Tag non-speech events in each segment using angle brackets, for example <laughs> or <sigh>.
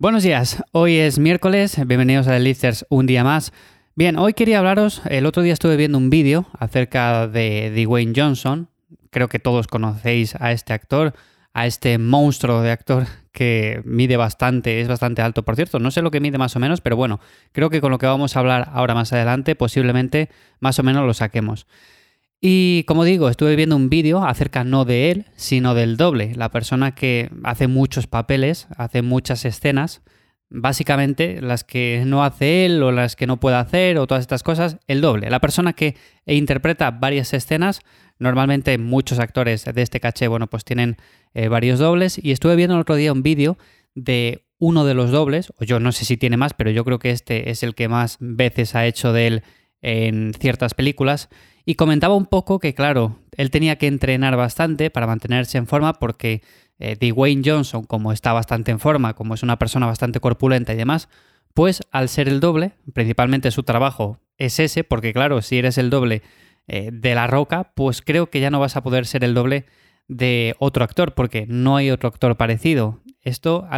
Buenos días, hoy es miércoles, bienvenidos a Lifters un día más. Bien, hoy quería hablaros, el otro día estuve viendo un vídeo acerca de Dwayne Johnson, creo que todos conocéis a este actor, a este monstruo de actor que mide bastante, es bastante alto, por cierto, no sé lo que mide más o menos, pero bueno, creo que con lo que vamos a hablar ahora más adelante posiblemente más o menos lo saquemos. Y como digo, estuve viendo un vídeo acerca no de él, sino del doble, la persona que hace muchos papeles, hace muchas escenas, básicamente las que no hace él o las que no puede hacer o todas estas cosas, el doble, la persona que interpreta varias escenas, normalmente muchos actores de este caché, bueno, pues tienen eh, varios dobles. Y estuve viendo el otro día un vídeo de uno de los dobles, o yo no sé si tiene más, pero yo creo que este es el que más veces ha hecho de él en ciertas películas y comentaba un poco que, claro, él tenía que entrenar bastante para mantenerse en forma porque eh, Dwayne Johnson, como está bastante en forma, como es una persona bastante corpulenta y demás, pues al ser el doble, principalmente su trabajo es ese, porque claro, si eres el doble eh, de la roca, pues creo que ya no vas a poder ser el doble de otro actor, porque no hay otro actor parecido. Esto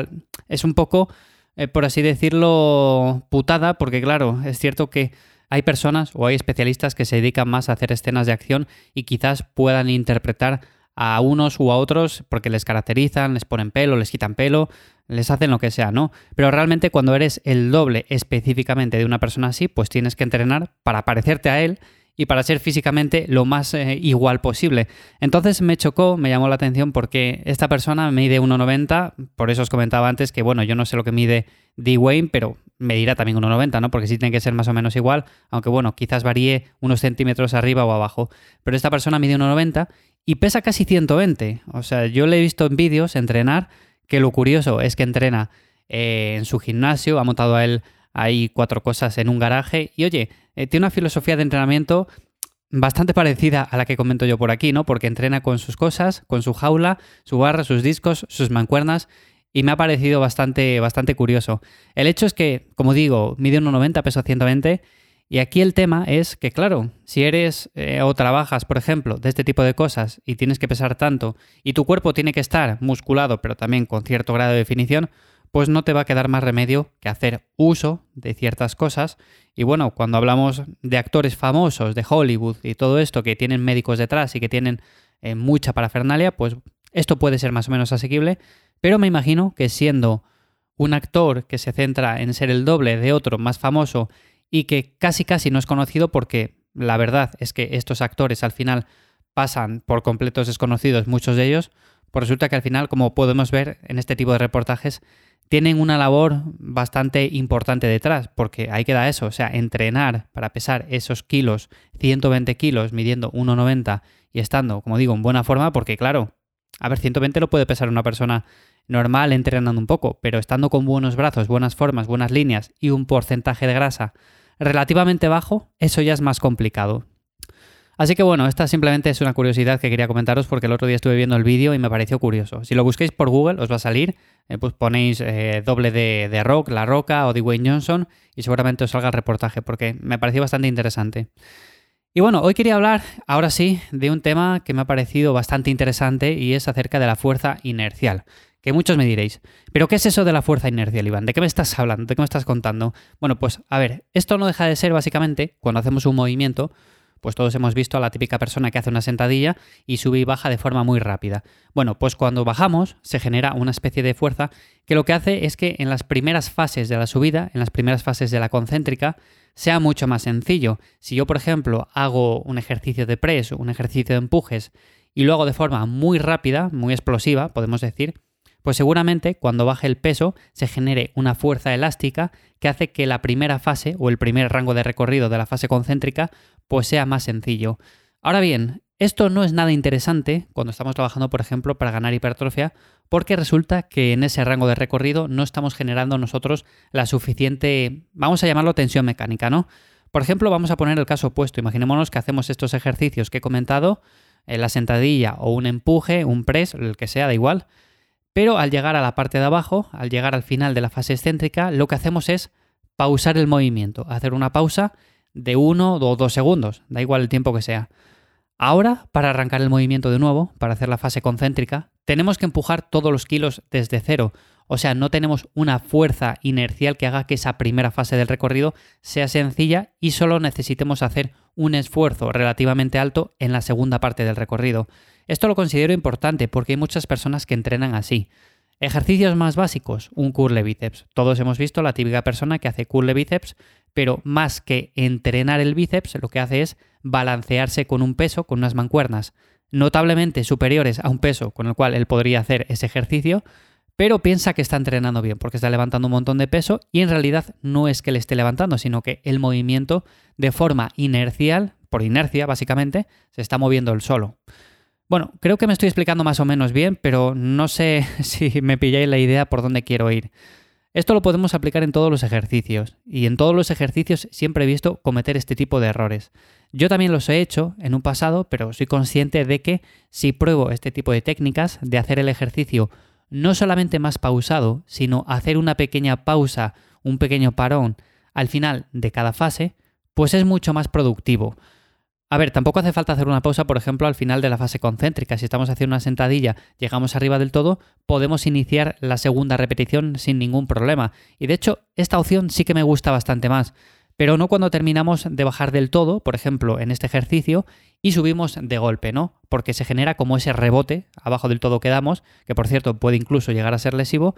es un poco, eh, por así decirlo, putada, porque claro, es cierto que hay personas o hay especialistas que se dedican más a hacer escenas de acción y quizás puedan interpretar a unos u a otros porque les caracterizan, les ponen pelo, les quitan pelo, les hacen lo que sea, ¿no? Pero realmente cuando eres el doble específicamente de una persona así, pues tienes que entrenar para parecerte a él y para ser físicamente lo más eh, igual posible. Entonces me chocó, me llamó la atención porque esta persona mide 1,90, por eso os comentaba antes que bueno, yo no sé lo que mide Dwayne, pero me dirá también 1,90, ¿no? Porque sí tiene que ser más o menos igual, aunque bueno, quizás varíe unos centímetros arriba o abajo. Pero esta persona mide 1,90 y pesa casi 120. O sea, yo le he visto en vídeos entrenar, que lo curioso es que entrena eh, en su gimnasio, ha montado a él ahí cuatro cosas en un garaje y oye, eh, tiene una filosofía de entrenamiento bastante parecida a la que comento yo por aquí, ¿no? Porque entrena con sus cosas, con su jaula, su barra, sus discos, sus mancuernas y me ha parecido bastante, bastante curioso. El hecho es que, como digo, mide 1,90, peso 120, y aquí el tema es que, claro, si eres eh, o trabajas, por ejemplo, de este tipo de cosas y tienes que pesar tanto, y tu cuerpo tiene que estar musculado, pero también con cierto grado de definición, pues no te va a quedar más remedio que hacer uso de ciertas cosas. Y bueno, cuando hablamos de actores famosos de Hollywood y todo esto que tienen médicos detrás y que tienen eh, mucha parafernalia, pues esto puede ser más o menos asequible, pero me imagino que siendo un actor que se centra en ser el doble de otro más famoso y que casi casi no es conocido porque la verdad es que estos actores al final pasan por completos desconocidos, muchos de ellos, pues resulta que al final, como podemos ver en este tipo de reportajes, tienen una labor bastante importante detrás, porque ahí queda eso, o sea, entrenar para pesar esos kilos, 120 kilos, midiendo 1,90 y estando, como digo, en buena forma, porque claro, a ver, 120 lo puede pesar una persona normal entrenando un poco, pero estando con buenos brazos, buenas formas, buenas líneas y un porcentaje de grasa relativamente bajo, eso ya es más complicado. Así que bueno, esta simplemente es una curiosidad que quería comentaros porque el otro día estuve viendo el vídeo y me pareció curioso. Si lo busquéis por Google os va a salir, eh, pues ponéis eh, doble de, de, Rock, La Roca o de Wayne Johnson y seguramente os salga el reportaje porque me pareció bastante interesante. Y bueno, hoy quería hablar, ahora sí, de un tema que me ha parecido bastante interesante y es acerca de la fuerza inercial. Que muchos me diréis, ¿pero qué es eso de la fuerza inercial, Iván? ¿De qué me estás hablando? ¿De qué me estás contando? Bueno, pues a ver, esto no deja de ser básicamente, cuando hacemos un movimiento, pues todos hemos visto a la típica persona que hace una sentadilla y sube y baja de forma muy rápida. Bueno, pues cuando bajamos se genera una especie de fuerza que lo que hace es que en las primeras fases de la subida, en las primeras fases de la concéntrica, sea mucho más sencillo. Si yo, por ejemplo, hago un ejercicio de press, un ejercicio de empujes, y lo hago de forma muy rápida, muy explosiva, podemos decir, pues seguramente cuando baje el peso se genere una fuerza elástica que hace que la primera fase o el primer rango de recorrido de la fase concéntrica pues sea más sencillo. Ahora bien, esto no es nada interesante cuando estamos trabajando, por ejemplo, para ganar hipertrofia, porque resulta que en ese rango de recorrido no estamos generando nosotros la suficiente, vamos a llamarlo tensión mecánica, ¿no? Por ejemplo, vamos a poner el caso opuesto. Imaginémonos que hacemos estos ejercicios que he comentado, en eh, la sentadilla o un empuje, un press, el que sea, da igual. Pero al llegar a la parte de abajo, al llegar al final de la fase excéntrica, lo que hacemos es pausar el movimiento, hacer una pausa de uno o dos segundos, da igual el tiempo que sea. Ahora, para arrancar el movimiento de nuevo, para hacer la fase concéntrica, tenemos que empujar todos los kilos desde cero. O sea, no tenemos una fuerza inercial que haga que esa primera fase del recorrido sea sencilla y solo necesitemos hacer un esfuerzo relativamente alto en la segunda parte del recorrido. Esto lo considero importante porque hay muchas personas que entrenan así. Ejercicios más básicos, un curl bíceps. Todos hemos visto la típica persona que hace curl bíceps, pero más que entrenar el bíceps, lo que hace es balancearse con un peso, con unas mancuernas notablemente superiores a un peso con el cual él podría hacer ese ejercicio, pero piensa que está entrenando bien porque está levantando un montón de peso y en realidad no es que le esté levantando, sino que el movimiento de forma inercial, por inercia básicamente, se está moviendo él solo. Bueno, creo que me estoy explicando más o menos bien, pero no sé <laughs> si me pilláis la idea por dónde quiero ir. Esto lo podemos aplicar en todos los ejercicios, y en todos los ejercicios siempre he visto cometer este tipo de errores. Yo también los he hecho en un pasado, pero soy consciente de que si pruebo este tipo de técnicas, de hacer el ejercicio no solamente más pausado, sino hacer una pequeña pausa, un pequeño parón al final de cada fase, pues es mucho más productivo. A ver, tampoco hace falta hacer una pausa, por ejemplo, al final de la fase concéntrica. Si estamos haciendo una sentadilla, llegamos arriba del todo, podemos iniciar la segunda repetición sin ningún problema. Y de hecho, esta opción sí que me gusta bastante más. Pero no cuando terminamos de bajar del todo, por ejemplo, en este ejercicio, y subimos de golpe, ¿no? Porque se genera como ese rebote, abajo del todo quedamos, que por cierto puede incluso llegar a ser lesivo,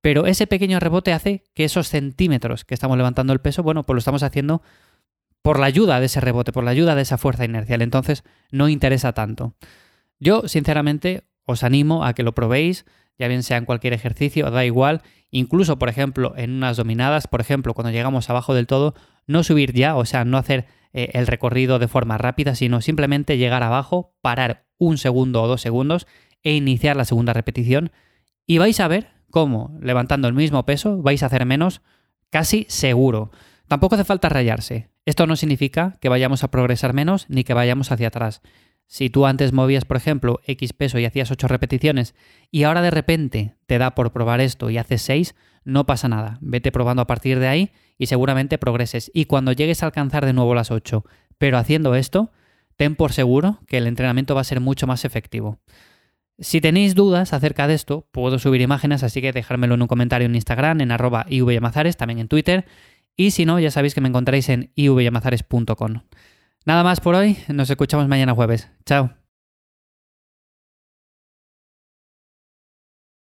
pero ese pequeño rebote hace que esos centímetros que estamos levantando el peso, bueno, pues lo estamos haciendo por la ayuda de ese rebote, por la ayuda de esa fuerza inercial. Entonces no interesa tanto. Yo, sinceramente, os animo a que lo probéis, ya bien sea en cualquier ejercicio, da igual. Incluso, por ejemplo, en unas dominadas, por ejemplo, cuando llegamos abajo del todo, no subir ya, o sea, no hacer eh, el recorrido de forma rápida, sino simplemente llegar abajo, parar un segundo o dos segundos e iniciar la segunda repetición. Y vais a ver cómo, levantando el mismo peso, vais a hacer menos, casi seguro. Tampoco hace falta rayarse. Esto no significa que vayamos a progresar menos ni que vayamos hacia atrás. Si tú antes movías, por ejemplo, X peso y hacías 8 repeticiones y ahora de repente te da por probar esto y haces 6, no pasa nada. Vete probando a partir de ahí y seguramente progreses. Y cuando llegues a alcanzar de nuevo las 8, pero haciendo esto, ten por seguro que el entrenamiento va a ser mucho más efectivo. Si tenéis dudas acerca de esto, puedo subir imágenes, así que dejármelo en un comentario en Instagram, en arroba ivyamazares, también en Twitter y si no, ya sabéis que me encontráis en ivyamazares.com. Nada más por hoy, nos escuchamos mañana jueves. Chao.